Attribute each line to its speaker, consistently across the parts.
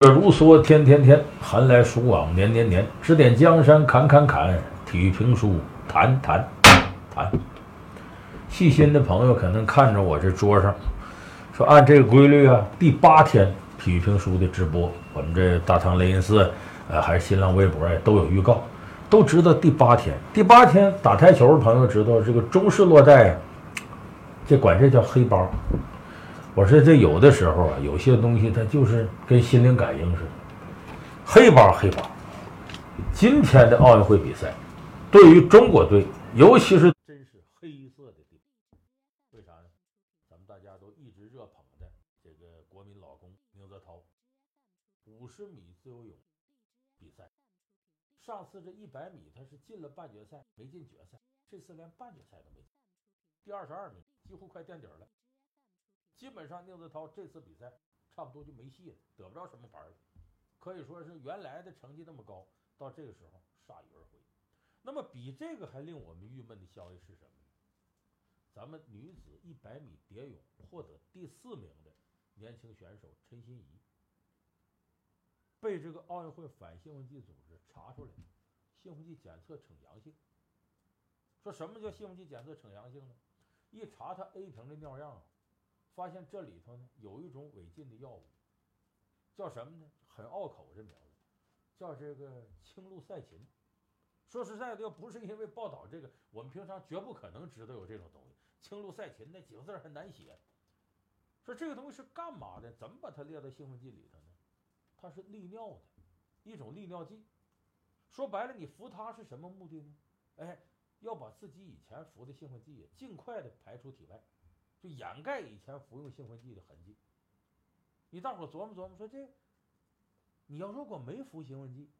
Speaker 1: 如梭天天天，寒来暑往年年年。指点江山砍砍砍，体育评书谈谈谈。细心的朋友可能看着我这桌上，说按这个规律啊，第八天体育评书的直播，我们这大唐雷音寺，呃，还是新浪微博呀，都有预告，都知道第八天。第八天打台球的朋友知道，这个中式落袋啊，这管这叫黑包。我说这有的时候啊，有些东西它就是跟心灵感应似的，黑包黑包。今天的奥运会比赛，对于中国队，尤其是真是黑色的地，为啥呢？咱们大家都一直热捧的这个国民老公宁泽涛，五十米自由泳比赛，上次这一百米他是进了半决赛，没进决赛，这次连半决赛都没进，第二十二名，几乎快垫底了。基本上宁泽涛这次比赛差不多就没戏了，得不着什么牌了，可以说是原来的成绩那么高，到这个时候铩羽而归。那么比这个还令我们郁闷的消息是什么呢？咱们女子一百米蝶泳获得第四名的年轻选手陈欣怡，被这个奥运会反兴奋剂组织查出来，兴奋剂检测呈阳性。说什么叫兴奋剂检测呈阳性呢？一查她 A 瓶的尿样啊。发现这里头呢有一种违禁的药物，叫什么呢？很拗口这名字，叫这个青露赛嗪。说实在的，要不是因为报道这个，我们平常绝不可能知道有这种东西。青露赛嗪那几个字很难写。说这个东西是干嘛的？怎么把它列到兴奋剂里头呢？它是利尿的一种利尿剂。说白了，你服它是什么目的呢？哎，要把自己以前服的兴奋剂尽快的排出体外。就掩盖以前服用兴奋剂的痕迹。你大伙琢磨琢磨，说这，你要如果没服兴奋剂，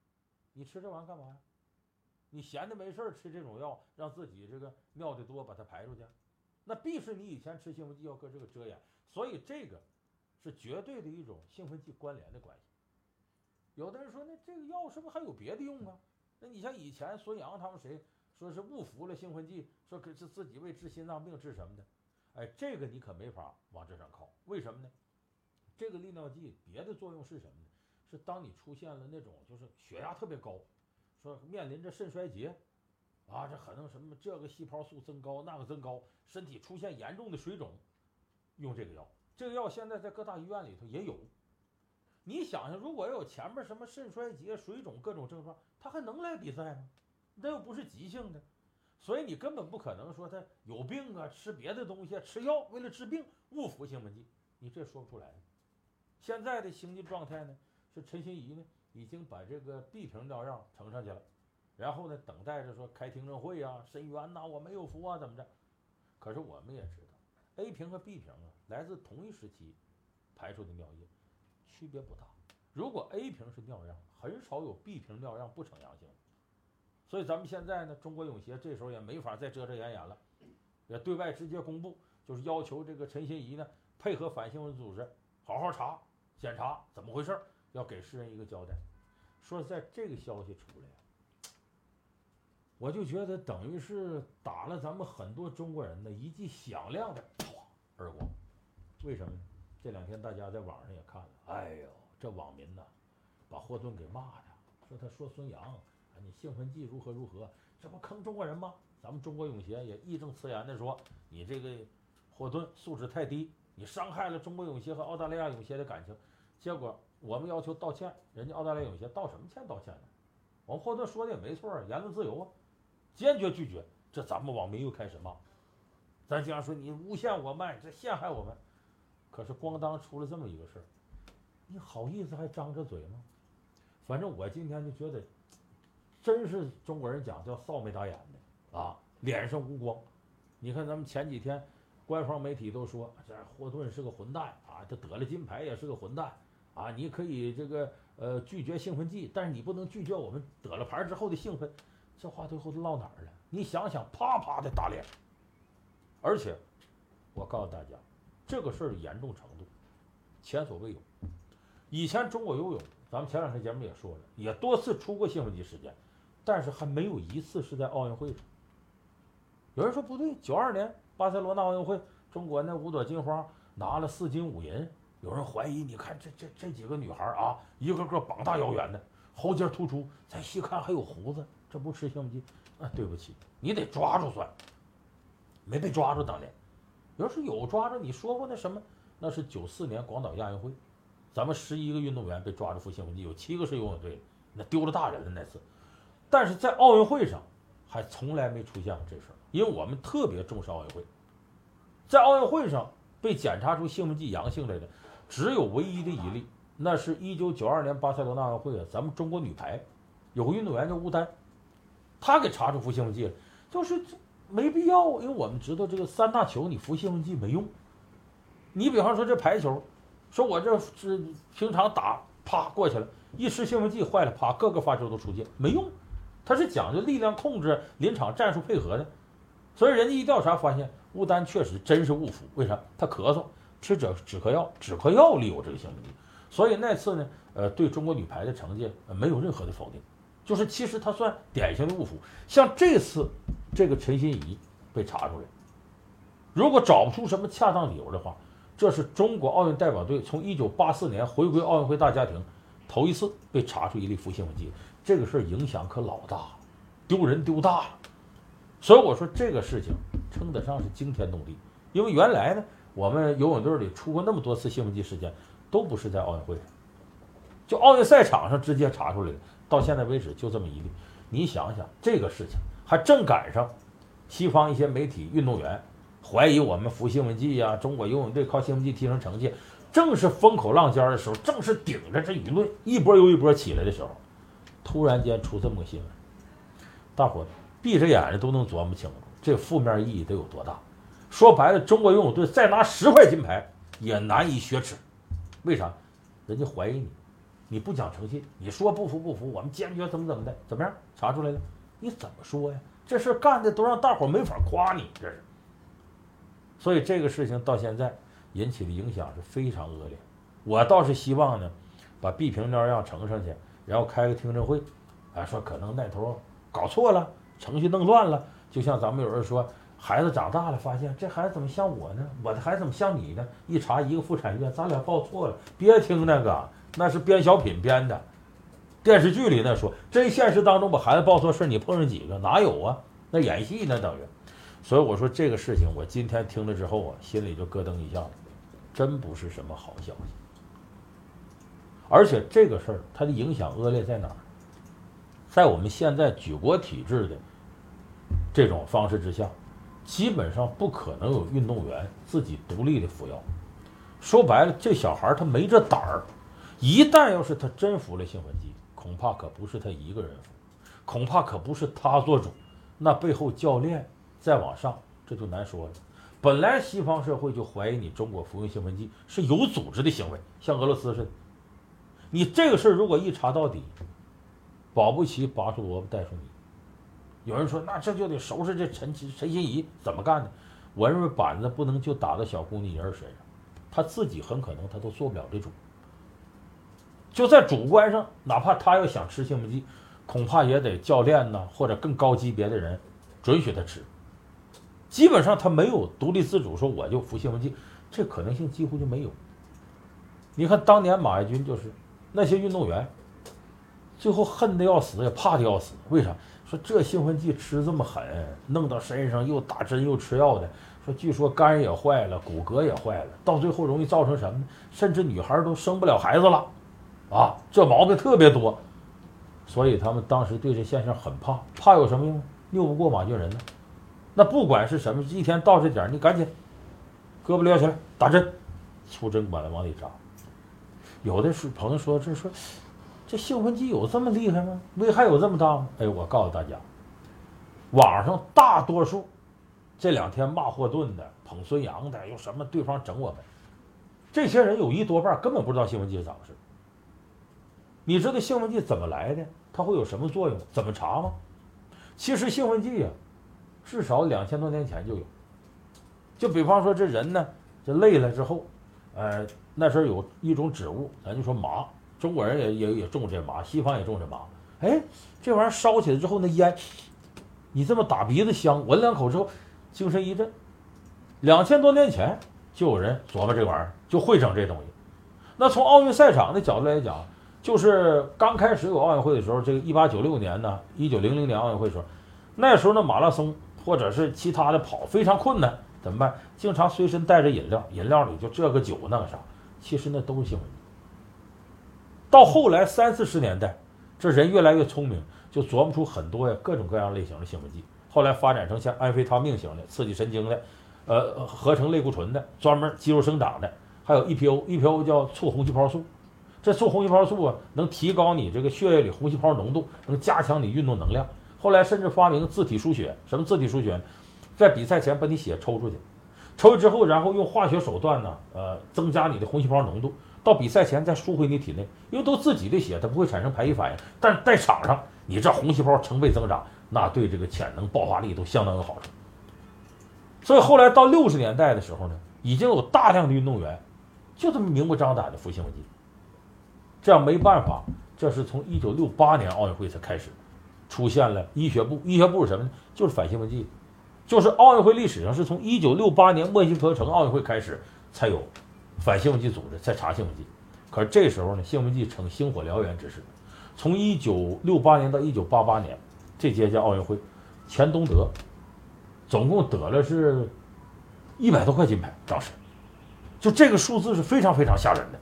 Speaker 1: 你吃这玩意儿干嘛呀？你闲的没事儿吃这种药，让自己这个尿的多，把它排出去，那必是你以前吃兴奋剂要搁这个遮掩。所以这个是绝对的一种兴奋剂关联的关系。有的人说，那这个药是不是还有别的用啊？那你像以前孙杨他们谁说是误服了兴奋剂，说给是自己为治心脏病治什么的？哎，这个你可没法往这上靠，为什么呢？这个利尿剂别的作用是什么呢？是当你出现了那种就是血压特别高，说面临着肾衰竭，啊，这可能什么这个细胞素增高，那个增高，身体出现严重的水肿，用这个药。这个药现在在各大医院里头也有。你想想，如果要有前面什么肾衰竭、水肿各种症状，他还能来比赛吗？那又不是急性的。所以你根本不可能说他有病啊，吃别的东西，吃药为了治病误服兴奋剂，你这说不出来。现在的行进状态呢，是陈欣怡呢已经把这个 B 瓶尿样呈上去了，然后呢等待着说开听证会啊，申冤呐，我没有服啊怎么着？可是我们也知道，A 瓶和 B 瓶啊来自同一时期排出的尿液，区别不大。如果 A 瓶是尿样，很少有 B 瓶尿样不呈阳性。所以咱们现在呢，中国泳协这时候也没法再遮遮掩掩了，也对外直接公布，就是要求这个陈欣怡呢配合反兴奋组织好好查检查怎么回事，要给世人一个交代。说在，这个消息出来，我就觉得等于是打了咱们很多中国人的一记响亮的耳光。为什么呢？这两天大家在网上也看了，哎呦，这网民呢，把霍顿给骂的，说他说孙杨。你兴奋剂如何如何？这不坑中国人吗？咱们中国泳协也义正辞严地说：“你这个霍顿素质太低，你伤害了中国泳协和澳大利亚泳协的感情。”结果我们要求道歉，人家澳大利亚泳协道什么歉？道歉呢？我们霍顿说的也没错，言论自由啊，坚决拒绝。这咱们网民又开始骂，咱经常说你诬陷我们，这陷害我们。可是咣当出了这么一个事儿，你好意思还张着嘴吗？反正我今天就觉得。真是中国人讲叫臊眉打眼的啊，脸上无光。你看咱们前几天，官方媒体都说这霍顿是个混蛋啊，这得了金牌也是个混蛋啊。你可以这个呃拒绝兴奋剂，但是你不能拒绝我们得了牌之后的兴奋。这话最后都落哪儿了？你想想，啪啪的打脸。而且我告诉大家，这个事儿严重程度前所未有。以前中国游泳，咱们前两天节目也说了，也多次出过兴奋剂事件。但是还没有一次是在奥运会上。有人说不对，九二年巴塞罗那奥运会，中国那五朵金花拿了四金五银，有人怀疑，你看这这这几个女孩啊，一个个膀大腰圆的，喉结突出，再细看还有胡子，这不吃兴奋剂？啊，对不起，你得抓住算。没被抓住当年，要是有抓着，你说过那什么？那是九四年广岛亚运会，咱们十一个运动员被抓住服兴奋剂，有七个是游泳队的，那丢了大人了那次。但是在奥运会上，还从来没出现过这事儿，因为我们特别重视奥运会。在奥运会上被检查出兴奋剂阳性来的，只有唯一的一例，那是一九九二年巴塞罗那奥运会啊，咱们中国女排有个运动员叫吴丹，她给查出服兴奋剂了，就是没必要，因为我们知道这个三大球你服兴奋剂没用。你比方说这排球，说我这是平常打啪过去了，一吃兴奋剂坏了，啪各个发球都出界，没用。它是讲究力量控制、临场战术配合的，所以人家一调查发现。吴丹确实真是误服，为啥？他咳嗽吃止止咳药，止咳药里有这个兴奋剂，所以那次呢，呃，对中国女排的成绩没有任何的否定，就是其实他算典型的误服。像这次这个陈心怡被查出来，如果找不出什么恰当理由的话，这是中国奥运代表队从一九八四年回归奥运会大家庭头一次被查出一例服兴奋剂，这个事儿影响可老大了，丢人丢大了。所以我说这个事情。称得上是惊天动地，因为原来呢，我们游泳队里出过那么多次兴奋剂事件，都不是在奥运会上，就奥运赛场上直接查出来的。到现在为止就这么一例，你想想这个事情，还正赶上西方一些媒体、运动员怀疑我们服兴奋剂呀，中国游泳队靠兴奋剂提升成绩，正是风口浪尖的时候，正是顶着这舆论一波又一波起来的时候，突然间出这么个新闻，大伙闭着眼睛都能琢磨清楚。这负面意义得有多大？说白了，中国游泳队再拿十块金牌也难以雪耻。为啥？人家怀疑你，你不讲诚信，你说不服不服，我们坚决怎么怎么的？怎么样？查出来了？你怎么说呀？这事干的都让大伙没法夸你，这是。所以这个事情到现在引起的影响是非常恶劣。我倒是希望呢，把毕平那样呈上去，然后开个听证会，啊，说可能那头搞错了，程序弄乱了。就像咱们有人说，孩子长大了，发现这孩子怎么像我呢？我的孩子怎么像你呢？一查一个妇产院，咱俩报错了。别听那个，那是编小品编的。电视剧里那说，真现实当中把孩子报错事你碰上几个？哪有啊？那演戏那等于。所以我说这个事情，我今天听了之后啊，心里就咯噔一下子，真不是什么好消息。而且这个事儿它的影响恶劣在哪儿？在我们现在举国体制的。这种方式之下，基本上不可能有运动员自己独立的服药。说白了，这小孩他没这胆儿。一旦要是他真服了兴奋剂，恐怕可不是他一个人服，恐怕可不是他做主。那背后教练再往上，这就难说了。本来西方社会就怀疑你中国服用兴奋剂是有组织的行为，像俄罗斯似的。你这个事儿如果一查到底，保不齐拔出萝卜带出泥。有人说，那这就得收拾这陈陈心怡怎么干的？我认为板子不能就打到小姑娘一人身上，他自己很可能他都做不了这主。就在主观上，哪怕他要想吃兴奋剂，恐怕也得教练呢或者更高级别的人准许他吃。基本上他没有独立自主说我就服兴奋剂，这可能性几乎就没有。你看当年马爱军就是那些运动员，最后恨得要死也怕的要死，为啥？说这兴奋剂吃这么狠，弄到身上又打针又吃药的，说据说肝也坏了，骨骼也坏了，到最后容易造成什么呢？甚至女孩都生不了孩子了，啊，这毛病特别多，所以他们当时对这现象很怕，怕有什么用？拗不过马俊仁呢。那不管是什么，一天到这点你赶紧胳膊撩起来打针，粗针管子往里扎。有的是朋友说这说。这兴奋剂有这么厉害吗？危害有这么大吗？哎，我告诉大家，网上大多数这两天骂霍顿的、捧孙杨的，又什么对方整我们，这些人有一多半根本不知道兴奋剂是咋回事。你知道兴奋剂怎么来的？它会有什么作用？怎么查吗？其实兴奋剂呀，至少两千多年前就有。就比方说这人呢，这累了之后，呃，那时候有一种植物，咱就说麻。中国人也也也种这麻，西方也种这麻。哎，这玩意儿烧起来之后，那烟，你这么打鼻子香，闻两口之后，精神一振。两千多年前就有人琢磨这玩意儿，就会整这东西。那从奥运赛场的角度来讲，就是刚开始有奥运会的时候，这个一八九六年呢，一九零零年奥运会时候，那时候呢马拉松或者是其他的跑非常困难，怎么办？经常随身带着饮料，饮料里就这个酒那个啥，其实那都是兴奋剂。到后来三四十年代，这人越来越聪明，就琢磨出很多呀各种各样类型的兴奋剂。后来发展成像安非他命型的刺激神经的，呃，合成类固醇的，专门肌肉生长的，还有 EPO，EPO 叫促红细胞素。这促红细胞素啊，能提高你这个血液里红细胞浓度，能加强你运动能量。后来甚至发明自体输血，什么自体输血？在比赛前把你血抽出去，抽了之后，然后用化学手段呢，呃，增加你的红细胞浓度。到比赛前再输回你体内，因为都自己的血，它不会产生排异反应。但是在场上，你这红细胞成倍增长，那对这个潜能爆发力都相当有好处。所以后来到六十年代的时候呢，已经有大量的运动员就这么明目张胆的服兴奋剂。这样没办法，这是从一九六八年奥运会才开始出现了医学部。医学部是什么呢？就是反兴奋剂，就是奥运会历史上是从一九六八年墨西哥城奥运会开始才有。反兴奋剂组织在查兴奋剂，可是这时候呢，兴奋剂呈星火燎原之势。从一九六八年到一九八八年，这届届奥运会，钱东德总共得了是一百多块金牌，当时就这个数字是非常非常吓人的。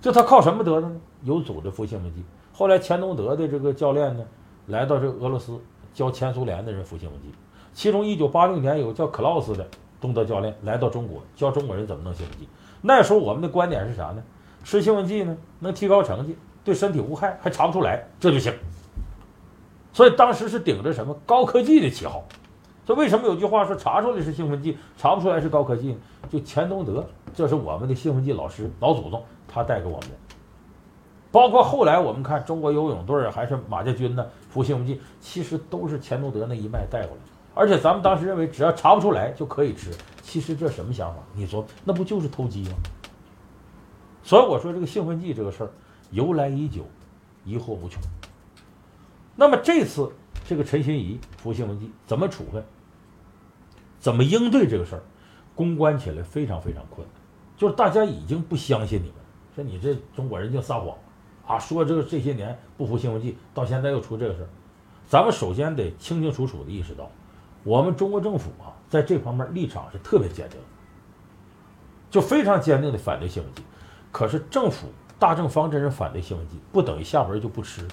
Speaker 1: 就他靠什么得的呢？有组织服兴奋剂。后来钱东德的这个教练呢，来到这俄罗斯教前苏联的人服兴奋剂，其中一九八六年有个叫克劳斯的。东德教练来到中国，教中国人怎么弄兴奋剂。那时候我们的观点是啥呢？吃兴奋剂呢，能提高成绩，对身体无害，还查不出来，这就行。所以当时是顶着什么高科技的旗号。所以为什么有句话说查出来是兴奋剂，查不出来是高科技呢？就钱东德，这是我们的兴奋剂老师、老祖宗，他带给我们的。包括后来我们看中国游泳队还是马家军呢，服兴奋剂，其实都是钱东德那一脉带过来。而且咱们当时认为，只要查不出来就可以吃。其实这什么想法？你说那不就是偷鸡吗？所以我说这个兴奋剂这个事儿由来已久，疑惑无穷。那么这次这个陈心怡服兴奋剂怎么处分？怎么应对这个事儿？公关起来非常非常困难，就是大家已经不相信你们，说你这中国人就撒谎啊，说这个这些年不服兴奋剂，到现在又出这个事儿。咱们首先得清清楚楚的意识到。我们中国政府啊，在这方面立场是特别坚定，就非常坚定的反对兴奋剂。可是政府大政方针是反对兴奋剂，不等于下边就不吃。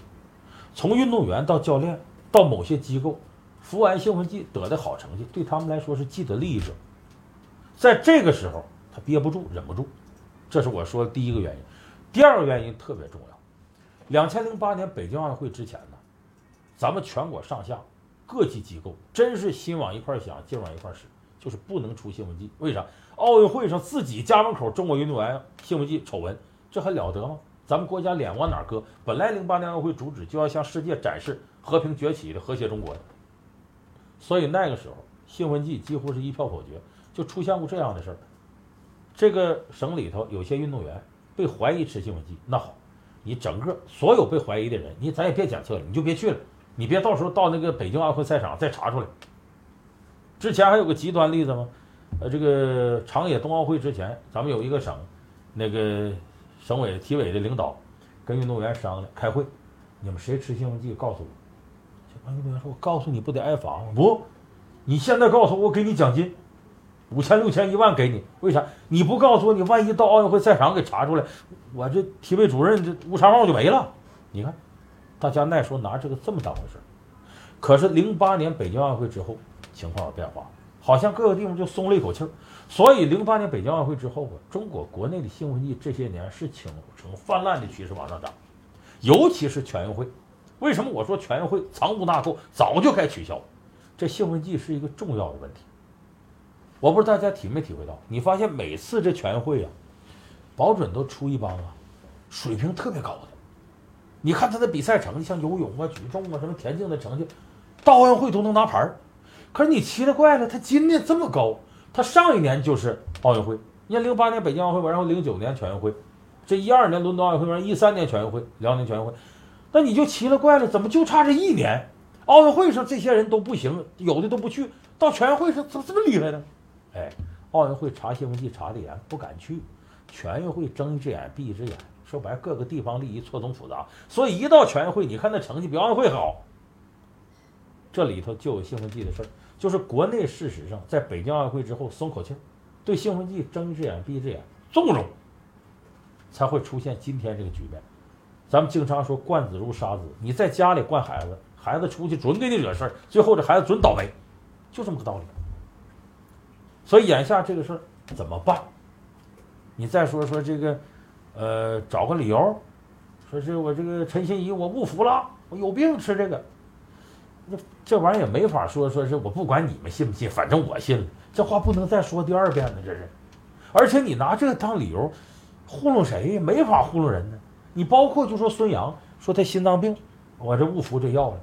Speaker 1: 从运动员到教练到某些机构，服完兴奋剂得的好成绩，对他们来说是既得利益者。在这个时候，他憋不住，忍不住，这是我说的第一个原因。第二个原因特别重要。两千零八年北京奥运会之前呢，咱们全国上下。各级机构真是心往一块想，劲往一块使，就是不能出兴奋剂。为啥？奥运会上自己家门口中国运动员兴奋剂丑闻，这还了得吗？咱们国家脸往哪搁？本来零八年奥运会主旨就要向世界展示和平崛起的和谐中国的，所以那个时候兴奋剂几乎是一票否决，就出现过这样的事儿。这个省里头有些运动员被怀疑吃兴奋剂，那好，你整个所有被怀疑的人，你咱也别检测了，你就别去了。你别到时候到那个北京奥运会赛场再查出来。之前还有个极端例子吗？呃，这个长野冬奥会之前，咱们有一个省，那个省委体委的领导跟运动员商量开会，你们谁吃兴奋剂告诉我。运动员说：“我告诉你不得挨罚吗？”不，你现在告诉我，我给你奖金，五千、六千、一万给你。为啥？你不告诉我，你万一到奥运会赛场给查出来，我这体委主任这乌纱帽就没了。你看。大家那时候拿这个这么当回事可是零八年北京奥运会之后，情况有变化，好像各个地方就松了一口气儿。所以零八年北京奥运会之后啊，中国国内的兴奋剂这些年是呈呈泛滥的趋势往上涨，尤其是全运会。为什么我说全运会藏污纳垢，早就该取消？这兴奋剂是一个重要的问题。我不知道大家体没体会到，你发现每次这全运会啊，保准都出一帮啊，水平特别高的。你看他的比赛成绩，像游泳啊、举重啊、什么田径的成绩，到奥运会都能拿牌儿。可是你奇了怪了，他今年这么高，他上一年就是奥运会。你看零八年北京奥运会，然后零九年全运会，这一二年伦敦奥运会，完一三年全运会，辽宁全运会，那你就奇了怪了，怎么就差这一年？奥运会上这些人都不行，有的都不去，到全运会上怎么这么厉害呢？哎，奥运会查兴奋剂查的严，不敢去。全运会睁一只眼闭一只眼，说白，各个地方利益错综复杂，所以一到全运会，你看那成绩比奥运会好。这里头就有兴奋剂的事儿，就是国内事实上在北京奥运会之后松口气儿，对兴奋剂睁一只眼闭一只眼，纵容，才会出现今天这个局面。咱们经常说惯子如杀子，你在家里惯孩子，孩子出去准给你惹事儿，最后这孩子准倒霉，就这么个道理。所以眼下这个事儿怎么办？你再说说这个，呃，找个理由，说是我这个陈心怡我不服了，我有病吃这个，这这玩意儿也没法说，说是我不管你们信不信，反正我信了。这话不能再说第二遍了，这是。而且你拿这个当理由，糊弄谁？没法糊弄人呢。你包括就说孙杨说他心脏病，我这误服这药了。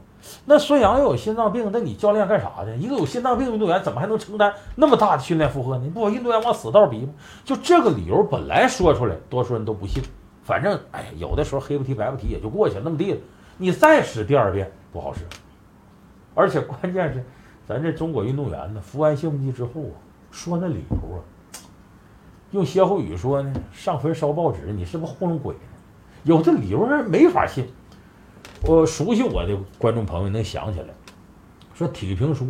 Speaker 1: 那孙杨要有心脏病，那你教练干啥去？一个有心脏病运动员怎么还能承担那么大的训练负荷呢？你不把运动员往死道逼吗？就这个理由本来说出来，多数人都不信。反正哎，有的时候黑不提白不提也就过去了，那么地了。你再使第二遍不好使。而且关键是，咱这中国运动员呢，服完兴奋剂之后啊，说那理由啊，用歇后语说呢，上坟烧报纸，你是不是糊弄鬼呢？有的理由是没法信。我熟悉我的观众朋友能想起来，说体育评书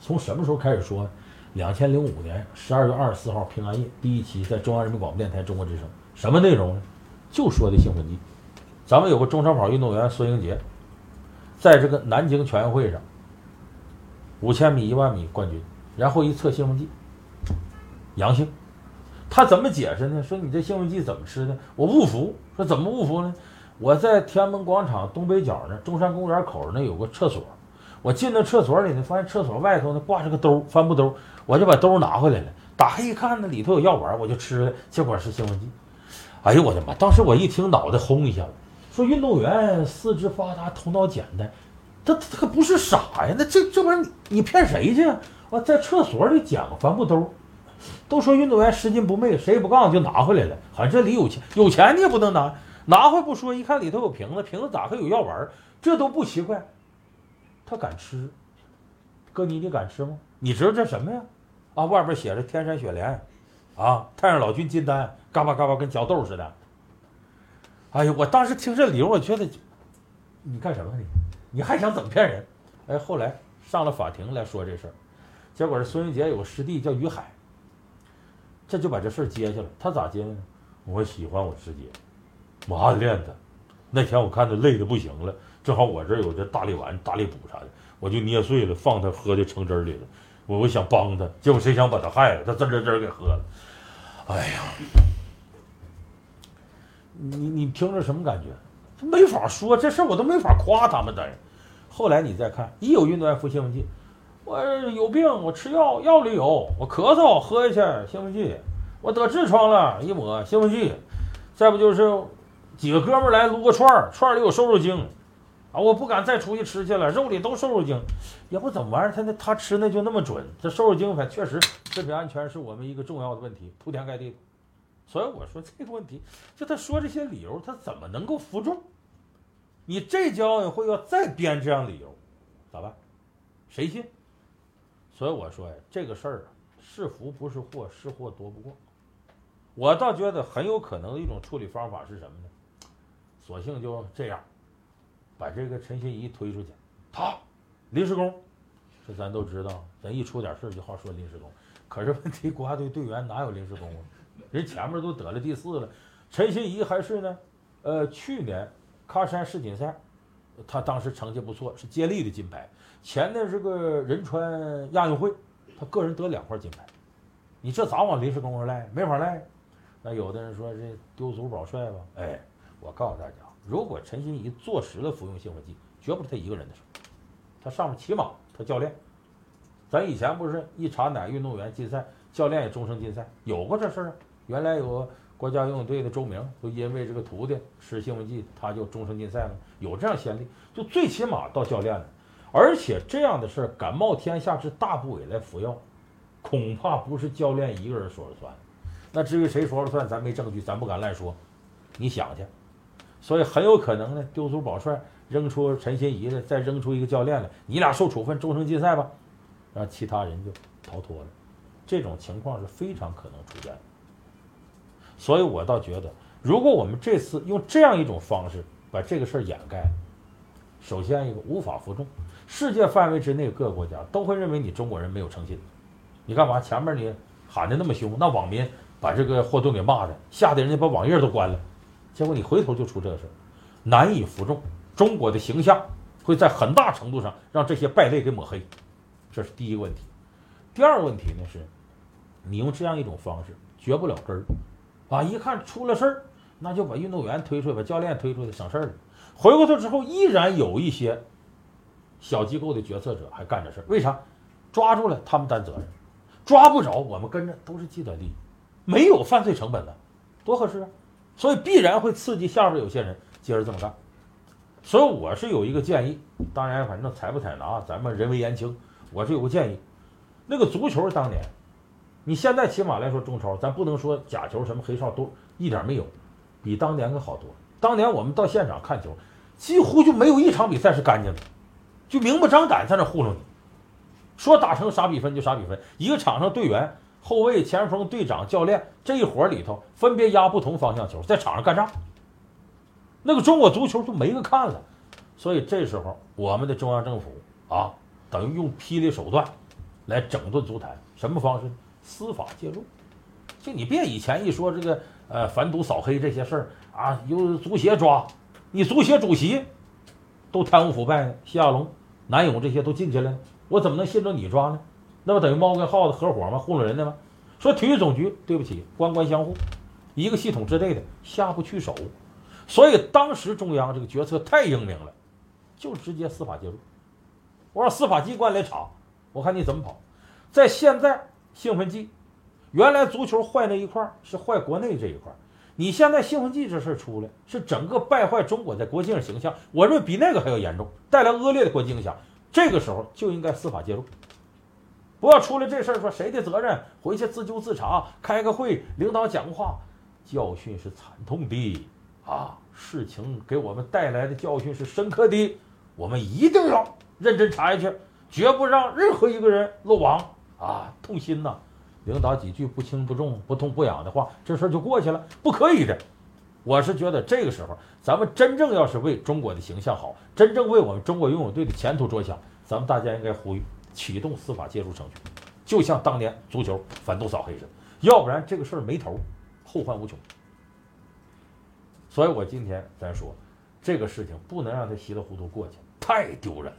Speaker 1: 从什么时候开始说？两千零五年十二月二十四号平安夜第一期在中央人民广播电台中国之声，什么内容呢？就说的兴奋剂。咱们有个中长跑运动员孙英杰，在这个南京全运会上，五千米、一万米冠军，然后一测兴奋剂，阳性。他怎么解释呢？说你这兴奋剂怎么吃的？我不服。说怎么不服呢？我在天安门广场东北角那中山公园口那有个厕所，我进那厕所里呢，发现厕所外头呢挂着个兜，帆布兜，我就把兜拿回来了。打开一看，那里头有药丸，我就吃了，结果是兴奋剂。哎呦我的妈！当时我一听，脑袋轰一下子。说运动员四肢发达，头脑简单，他他可不是傻呀。那这这玩意儿你骗谁去？啊，在厕所里捡个帆布兜。都说运动员拾金不昧，谁也不告诉就拿回来了。好像这里有钱，有钱你也不能拿，拿回不说，一看里头有瓶子，瓶子打开有药丸，这都不奇怪。他敢吃，哥你你敢吃吗？你知道这什么呀？啊，外边写着天山雪莲，啊，太上老君金丹，嘎巴嘎巴跟嚼豆似的。哎呀，我当时听这理由，我觉得你干什么你？你还想怎么骗人？哎，后来上了法庭来说这事儿，结果是孙英杰有个师弟叫于海。这就把这事儿接下来，他咋接呢？我喜欢我师姐，我暗恋他。那天我看他累的不行了，正好我这有这大力丸、大力补啥的，我就捏碎了放他喝的橙汁里了。我我想帮他，结果谁想把他害了，他滋滋滋给喝了。哎呀，你你听着什么感觉？没法说这事儿，我都没法夸他们的。后来你再看，一有运动员服兴奋剂。我有病，我吃药，药里有；我咳嗽，喝下去兴奋剂；我得痔疮了，一抹兴奋剂；再不就是几个哥们儿来撸个串儿，串儿里有瘦肉精，啊，我不敢再出去吃去了，肉里都瘦肉精，也不怎么玩意儿，他那他吃那就那么准，这瘦肉精反确实食品安全是我们一个重要的问题，铺天盖地。所以我说这个问题，就他说这些理由，他怎么能够服众？你这届奥运会要再编这样理由，咋办？谁信？所以我说呀，这个事儿啊，是福不是祸，是祸躲不过。我倒觉得很有可能的一种处理方法是什么呢？索性就这样，把这个陈心怡推出去。他临时工，这咱都知道，咱一出点事就好说临时工。可是问题，国家队队员哪有临时工啊？人前面都得了第四了，陈心怡还是呢？呃，去年喀山世锦赛，他当时成绩不错，是接力的金牌。前的是个仁川亚运会，他个人得两块金牌，你这咋往临时工上赖？没法赖。那有的人说这丢足保帅吧？哎，我告诉大家，如果陈欣怡坐实了服用兴奋剂，绝不是他一个人的事他上面起码他教练，咱以前不是一查哪运动员禁赛，教练也终生禁赛，有过这事儿。原来有国家游泳队的周明，就因为这个徒弟吃兴奋剂，他就终生禁赛了，有这样先例，就最起码到教练了。而且这样的事儿，敢冒天下之大不韪来服药，恐怕不是教练一个人说了算。那至于谁说了算，咱没证据，咱不敢乱说。你想去，所以很有可能呢，丢足保帅，扔出陈欣怡了，再扔出一个教练来，你俩受处分，终生禁赛吧，让其他人就逃脱了。这种情况是非常可能出现的。所以我倒觉得，如果我们这次用这样一种方式把这个事儿掩盖，首先一个无法服众，世界范围之内各个国家都会认为你中国人没有诚信。你干嘛前面你喊的那么凶，那网民把这个霍顿给骂的，吓得人家把网页都关了，结果你回头就出这事儿，难以服众，中国的形象会在很大程度上让这些败类给抹黑，这是第一个问题。第二个问题呢是，你用这样一种方式绝不了根儿。啊！一看出了事儿，那就把运动员推出来，把教练推出来，省事儿了。回过头之后，依然有一些小机构的决策者还干这事儿。为啥？抓住了他们担责任，抓不着我们跟着都是既得利益，没有犯罪成本的，多合适啊！所以必然会刺激下边有些人接着这么干。所以我是有一个建议，当然反正采不采纳，咱们人微言轻。我是有个建议，那个足球当年。你现在起码来说，中超咱不能说假球什么黑哨都一点没有，比当年可好多。当年我们到现场看球，几乎就没有一场比赛是干净的，就明目张胆在那糊弄你，说打成啥比分就啥比分。一个场上队员、后卫、前锋、队长、教练这一伙里头分别压不同方向球，在场上干仗，那个中国足球就没个看了。所以这时候我们的中央政府啊，等于用霹雳手段来整顿足坛，什么方式？司法介入，就你别以前一说这个呃反赌扫黑这些事儿啊，由足协抓，你足协主席都贪污腐败，谢亚龙、南勇这些都进去了，我怎么能信着你抓呢？那不等于猫跟耗子合伙吗？糊弄人的吗？说体育总局，对不起，官官相护，一个系统之内的下不去手，所以当时中央这个决策太英明了，就直接司法介入，我让司法机关来查，我看你怎么跑，在现在。兴奋剂，原来足球坏那一块是坏国内这一块，你现在兴奋剂这事出来，是整个败坏中国在国际上形象，我认为比那个还要严重，带来恶劣的国际影响。这个时候就应该司法介入，不要出来这事儿说谁的责任，回去自纠自查，开个会，领导讲话，教训是惨痛的啊，事情给我们带来的教训是深刻的，我们一定要认真查下去，绝不让任何一个人漏网。啊，痛心呐！领导几句不轻不重、不痛不痒的话，这事儿就过去了，不可以的。我是觉得这个时候，咱们真正要是为中国的形象好，真正为我们中国游泳队的前途着想，咱们大家应该呼吁启动司法介入程序，就像当年足球反动扫黑似的，要不然这个事儿没头，后患无穷。所以我今天咱说，这个事情不能让他稀里糊涂过去，太丢人。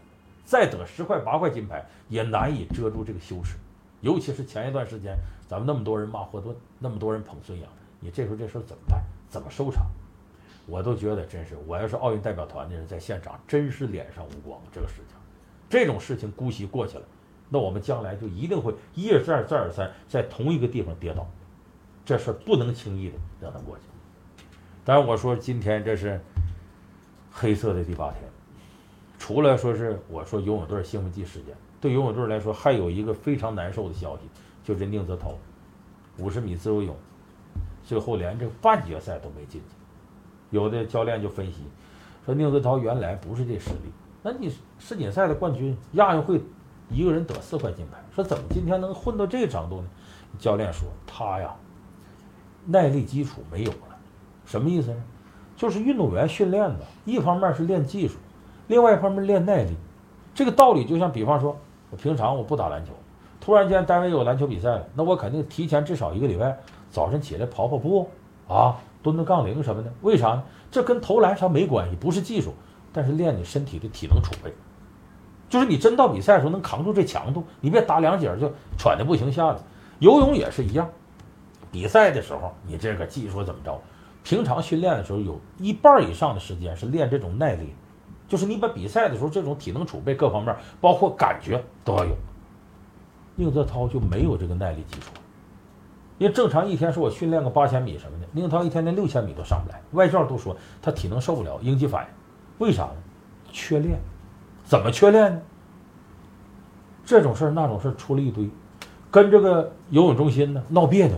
Speaker 1: 再得十块八块金牌，也难以遮住这个羞耻。尤其是前一段时间，咱们那么多人骂霍顿，那么多人捧孙杨，你这时候这事儿怎么办？怎么收场？我都觉得真是，我要是奥运代表团的人，在现场真是脸上无光。这个事情，这种事情姑息过去了，那我们将来就一定会一而再再而三在同一个地方跌倒。这事不能轻易的让它过去。当然，我说今天这是黑色的第八天，除了说是我说游泳队兴奋剂事件。对游泳队来说，还有一个非常难受的消息，就是宁泽涛，五十米自由泳，最后连这个半决赛都没进去。有的教练就分析说，宁泽涛原来不是这实力，那你世锦赛的冠军，亚运会一个人得四块金牌，说怎么今天能混到这个程度呢？教练说他呀，耐力基础没有了，什么意思呢？就是运动员训练的，一方面是练技术，另外一方面练耐力。这个道理就像比方说。我平常我不打篮球，突然间单位有篮球比赛了，那我肯定提前至少一个礼拜，早晨起来跑跑步，啊，蹲蹲杠铃什么的。为啥呢？这跟投篮啥没关系，不是技术，但是练你身体的体能储备，就是你真到比赛的时候能扛住这强度，你别打两节就喘的不行下来。游泳也是一样，比赛的时候你这个技术怎么着，平常训练的时候有一半以上的时间是练这种耐力。就是你把比赛的时候这种体能储备各方面，包括感觉都要有。宁泽涛就没有这个耐力基础，因为正常一天说我训练个八千米什么的，宁泽涛一天连六千米都上不来。外教都说他体能受不了，应激反应。为啥呢？缺练。怎么缺练呢？这种事儿那种事儿出了一堆，跟这个游泳中心呢闹别扭，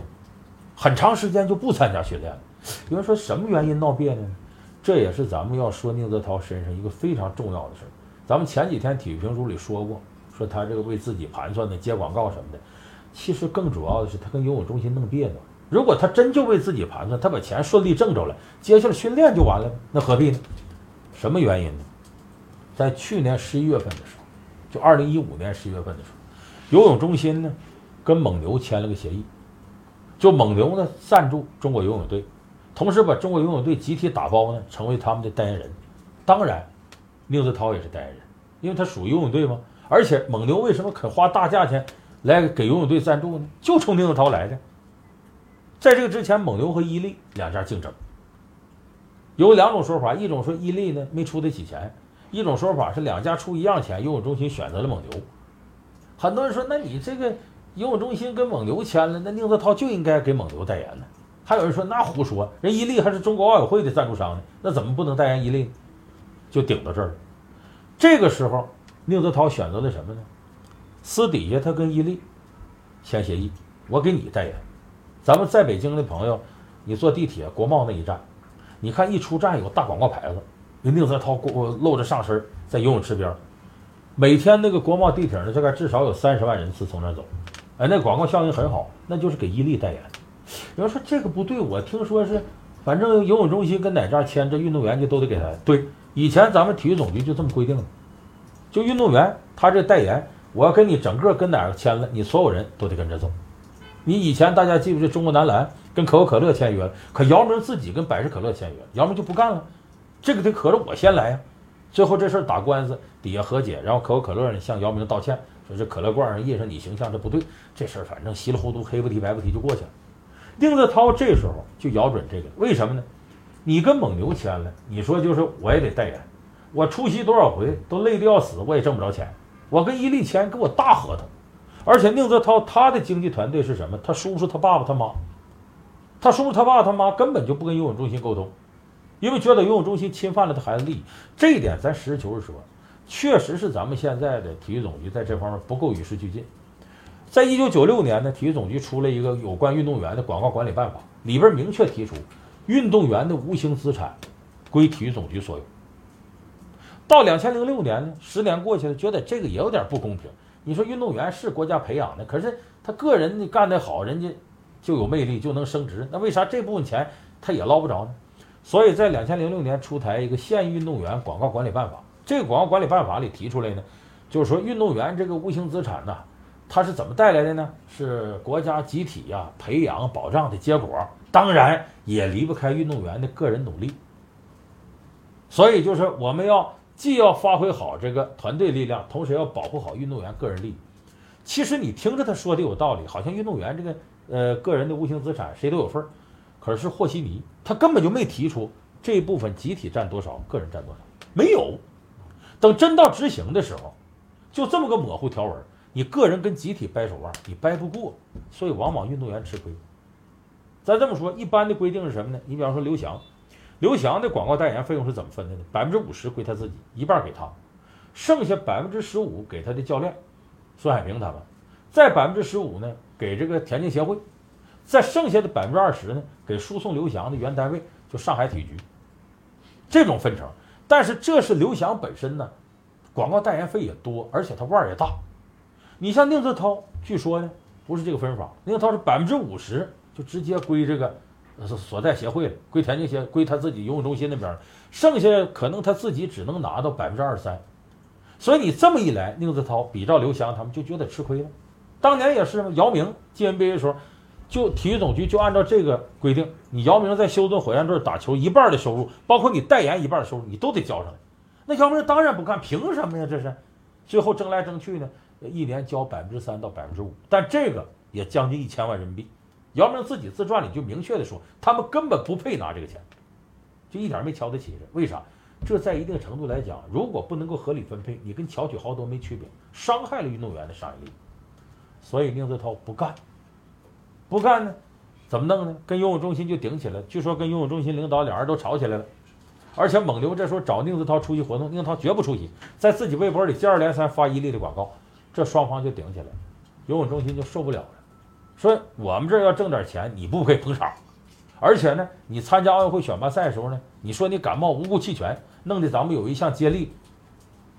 Speaker 1: 很长时间就不参加训练了。有人说什么原因闹别扭呢？这也是咱们要说宁泽涛身上一个非常重要的事儿。咱们前几天体育评书里说过，说他这个为自己盘算的接广告什么的，其实更主要的是他跟游泳中心弄别扭。如果他真就为自己盘算，他把钱顺利挣着了，接下来训练就完了，那何必呢？什么原因呢？在去年十一月份的时候，就二零一五年十一月份的时候，游泳中心呢跟蒙牛签了个协议，就蒙牛呢赞助中国游泳队，同时把中国游泳队集体打包呢成为他们的代言人。当然，宁泽涛也是代言人，因为他属于游泳队嘛。而且蒙牛为什么肯花大价钱来给游泳队赞助呢？就冲宁泽涛来的。在这个之前，蒙牛和伊利两家竞争，有两种说法：一种说伊利呢没出得起钱；一种说法是两家出一样钱，游泳中心选择了蒙牛。很多人说，那你这个游泳中心跟蒙牛签了，那宁泽涛就应该给蒙牛代言呢？还有人说，那胡说，人伊利还是中国奥委会的赞助商呢，那怎么不能代言伊利？就顶到这儿了。这个时候。宁泽涛选择了什么呢？私底下他跟伊利签协议，我给你代言。咱们在北京的朋友，你坐地铁国贸那一站，你看一出站有大广告牌子，那宁泽涛露着上身在游泳池边，每天那个国贸地铁呢，大概至少有三十万人次从那走，哎，那广告效应很好，那就是给伊利代言。有人说这个不对，我听说是，反正游泳中心跟哪家签，这运动员就都得给他。对，以前咱们体育总局就这么规定的。就运动员，他这代言，我要跟你整个跟哪个签了，你所有人都得跟着走。你以前大家记不记得中国男篮跟可口可乐签约了，可姚明自己跟百事可乐签约，姚明就不干了，这个得可着我先来呀。最后这事儿打官司，底下和解，然后可口可乐呢向姚明道歉，说这可乐罐上印上你形象这不对，这事儿反正稀里糊涂黑不提白不提就过去了。宁泽涛这时候就咬准这个，为什么呢？你跟蒙牛签了，你说就是我也得代言。我出席多少回都累得要死，我也挣不着钱。我跟伊利签给我大合同，而且宁泽涛他的经纪团队是什么？他叔叔、他爸爸、他妈，他叔叔、他爸、他妈根本就不跟游泳中心沟通，因为觉得游泳中心侵犯了他孩子利益。这一点咱实事求是说，确实是咱们现在的体育总局在这方面不够与时俱进。在一九九六年呢，体育总局出了一个有关运动员的广告管理办法，里边明确提出，运动员的无形资产归体育总局所有。到两千零六年呢，十年过去了，觉得这个也有点不公平。你说运动员是国家培养的，可是他个人干得好，人家就有魅力，就能升职。那为啥这部分钱他也捞不着呢？所以在两千零六年出台一个县运动员广告管理办法。这个广告管理办法里提出来呢，就是说运动员这个无形资产呢，它是怎么带来的呢？是国家集体呀培养保障的结果，当然也离不开运动员的个人努力。所以就是我们要。既要发挥好这个团队力量，同时要保护好运动员个人利益。其实你听着他说的有道理，好像运动员这个呃个人的无形资产谁都有份儿。可是和稀泥他根本就没提出这部分集体占多少，个人占多少，没有。等真到执行的时候，就这么个模糊条文，你个人跟集体掰手腕，你掰不过，所以往往运动员吃亏。咱这么说，一般的规定是什么呢？你比方说刘翔。刘翔的广告代言费用是怎么分的呢？百分之五十归他自己，一半给他，剩下百分之十五给他的教练孙海平他们，再百分之十五呢给这个田径协会，再剩下的百分之二十呢给输送刘翔的原单位，就上海体育局。这种分成，但是这是刘翔本身呢，广告代言费也多，而且他腕儿也大。你像宁泽涛，据说呢不是这个分法，宁泽涛是百分之五十就直接归这个。所在协会了，归田径协，归他自己游泳中心那边剩下可能他自己只能拿到百分之二十三，所以你这么一来，宁泽涛比照刘翔他们就觉得吃亏了。当年也是，姚明进 NBA 的时候，就体育总局就按照这个规定，你姚明在休斯顿火箭队打球一半的收入，包括你代言一半的收入，你都得交上来。那姚明当然不干，凭什么呀？这是，最后争来争去呢，一年交百分之三到百分之五，但这个也将近一千万人民币。姚明自己自传里就明确的说，他们根本不配拿这个钱，就一点没瞧得起这。为啥？这在一定程度来讲，如果不能够合理分配，你跟巧取豪夺没区别，伤害了运动员的商业利益。所以宁泽涛不干，不干呢，怎么弄呢？跟游泳中心就顶起来。据说跟游泳中心领导两人都吵起来了，而且蒙牛这时候找宁泽涛出席活动，宁泽涛绝不出席，在自己微博里接二连三发伊利的广告，这双方就顶起来，游泳中心就受不了了。说我们这要挣点钱，你不配捧场，而且呢，你参加奥运会选拔赛的时候呢，你说你感冒无故弃权，弄得咱们有一项接力，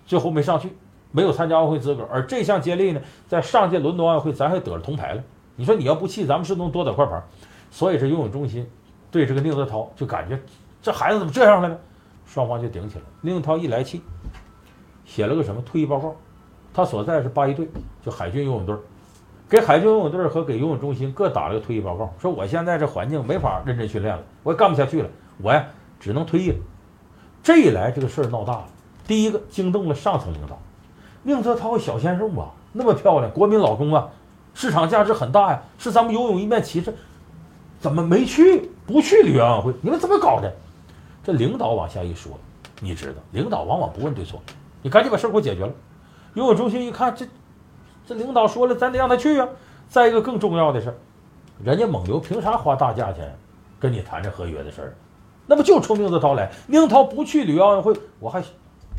Speaker 1: 最后没上去，没有参加奥运会资格。而这项接力呢，在上届伦敦奥运会咱还得了铜牌了。你说你要不气，咱们是能多得块牌。所以这游泳中心对这个宁泽涛就感觉这孩子怎么这样了呢？双方就顶起来。宁泽涛一来气，写了个什么退役报告，他所在是八一队，就海军游泳队，给海军游泳队和给游泳中心各打了个退役报告，说我现在这环境没法认真训练了，我也干不下去了，我呀只能退役了。这一来，这个事儿闹大了。第一个惊动了上层领导，宁泽涛小鲜肉啊，那么漂亮，国民老公啊，市场价值很大呀，是咱们游泳一面旗帜，怎么没去？不去里约奥运会？你们怎么搞的？这领导往下一说，你知道，领导往往不问对错，你赶紧把事儿给我解决了。游泳中心一看，这这领导说了，咱得让他去啊。再一个更重要的是，人家蒙牛凭啥花大价钱跟你谈这合约的事儿？那不就冲宁泽涛来？宁泽涛不去里约奥运会，我还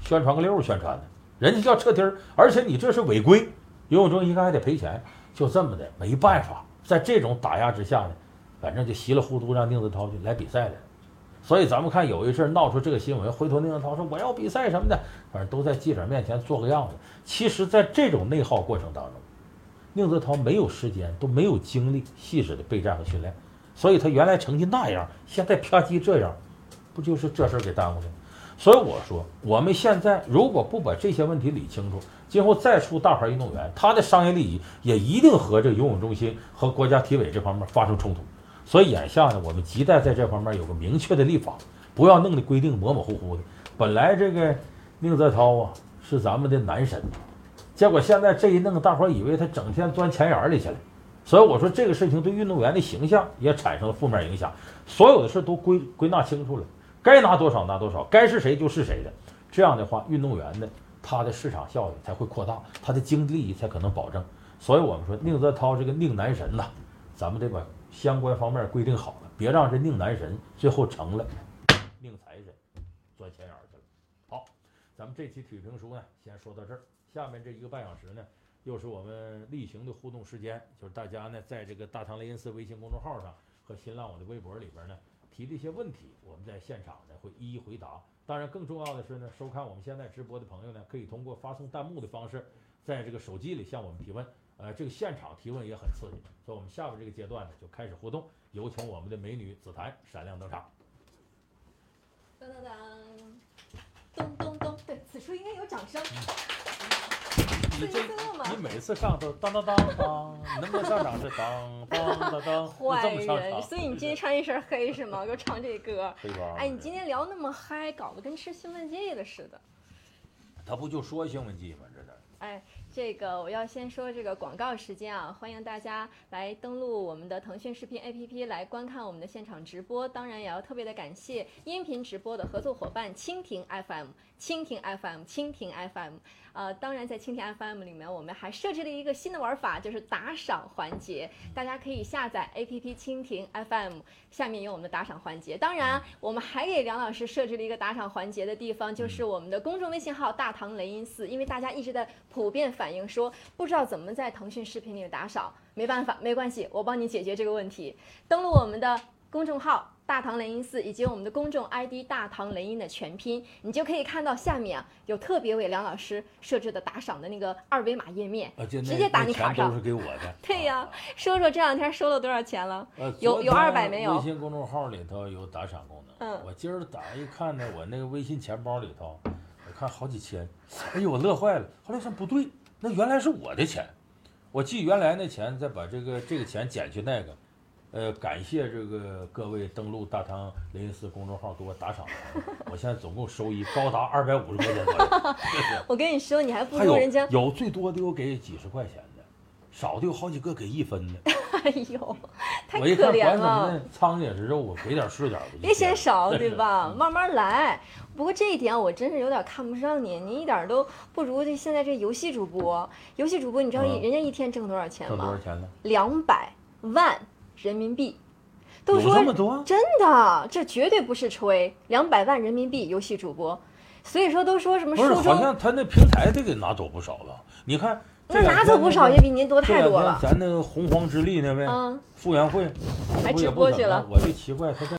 Speaker 1: 宣传个溜儿宣传呢。人家叫撤梯儿，而且你这是违规，游泳中心一看还得赔钱，就这么的，没办法，在这种打压之下呢，反正就稀里糊涂让宁泽涛就来比赛了。所以咱们看有一阵闹出这个新闻，回头宁泽涛说我要比赛什么的，反正都在记者面前做个样子。其实，在这种内耗过程当中，宁泽涛没有时间，都没有精力细致的备战和训练。所以他原来成绩那样，现在啪叽这样，不就是这事儿给耽误的？所以我说，我们现在如果不把这些问题理清楚，今后再出大牌运动员，他的商业利益也一定和这游泳中心和国家体委这方面发生冲突。所以眼下呢，我们亟待在这方面有个明确的立法，不要弄得规定模模糊糊的。本来这个宁泽涛啊是咱们的男神，结果现在这一弄，大伙儿以为他整天钻钱眼里去了。所以我说这个事情对运动员的形象也产生了负面影响，所有的事都归归纳清楚了，该拿多少拿多少，该是谁就是谁的。这样的话，运动员呢，他的市场效应才会扩大，他的经济利益才可能保证。所以我们说宁泽涛这个宁男神呐，咱们得把相关方面规定好了，别让这宁男神最后成了宁财神，钻钱眼去了。好，咱们这期体育评书呢，先说到这儿，下面这一个半小时呢。又是我们例行的互动时间，就是大家呢在这个大唐雷音寺微信公众号上和新浪我的微博里边呢提的一些问题，我们在现场呢会一一回答。当然，更重要的是呢，收看我们现在直播的朋友呢，可以通过发送弹幕的方式，在这个手机里向我们提问。呃，这个现场提问也很刺激，所以我们下边这个阶段呢就开始互动。有请我们的美女紫檀闪亮登场。
Speaker 2: 当当当，咚咚咚，对，此处应该有掌声。
Speaker 1: 你这你每次上都当当当当，能不能上场是当当当当？
Speaker 2: 坏人，所以你今天穿一身黑是吗？给我唱这歌。哎，你今天聊那么嗨，搞得跟吃兴奋剂了似的。
Speaker 1: 他不就说兴奋剂吗？这是。
Speaker 2: 哎。这个我要先说这个广告时间啊，欢迎大家来登录我们的腾讯视频 APP 来观看我们的现场直播。当然也要特别的感谢音频直播的合作伙伴蜻蜓 FM，蜻蜓 FM，蜻蜓 FM。呃，当然在蜻蜓 FM 里面，我们还设置了一个新的玩法，就是打赏环节。大家可以下载 APP 蜻蜓 FM，下面有我们的打赏环节。当然，我们还给梁老师设置了一个打赏环节的地方，就是我们的公众微信号大唐雷音寺，因为大家一直在普遍反。反映说不知道怎么在腾讯视频里打赏，没办法，没关系，我帮你解决这个问题。登录我们的公众号“大唐雷音寺”以及我们的公众 ID“ 大唐雷音”的全拼，你就可以看到下面啊有特别为梁老师设置的打赏的那个二维码页面，直接打你卡上。
Speaker 1: 都是给我的。
Speaker 2: 对呀，说说这两天收了多少钱了？有有二百没有？
Speaker 1: 微信公众号里头有打赏功能。嗯。我今儿打一看呢，我那个微信钱包里头，我看好几千，哎呦，我乐坏了。后来说不对。那原来是我的钱，我记原来那钱，再把这个这个钱减去那个，呃，感谢这个各位登录大唐雷音寺公众号给我打赏，我现在总共收益高达二百五十块钱左右。
Speaker 2: 我跟你说，你还不如人家
Speaker 1: 有最多的有给几十块钱的，少的有好几个给一分的。
Speaker 2: 哎呦，太可怜了！
Speaker 1: 苍蝇也是肉啊，给点是点吧
Speaker 2: 别嫌少，对吧？慢慢来。不过这一点我真是有点看不上你，你一点都不如这现在这游戏主播。游戏主播，你知道人家一天挣多少钱吗？
Speaker 1: 挣多少钱呢？
Speaker 2: 两百万人民币。都说
Speaker 1: 这么多？
Speaker 2: 真的，这绝对不是吹。两百万人民币游戏主播，所以说都说什么？
Speaker 1: 不是，好像他那平台得给拿走不少了。你看。
Speaker 2: 那拿走不少也比您多太多了。
Speaker 1: 咱那个洪荒之力那位，傅园慧，
Speaker 2: 还直播去了。
Speaker 1: 我就奇怪他这。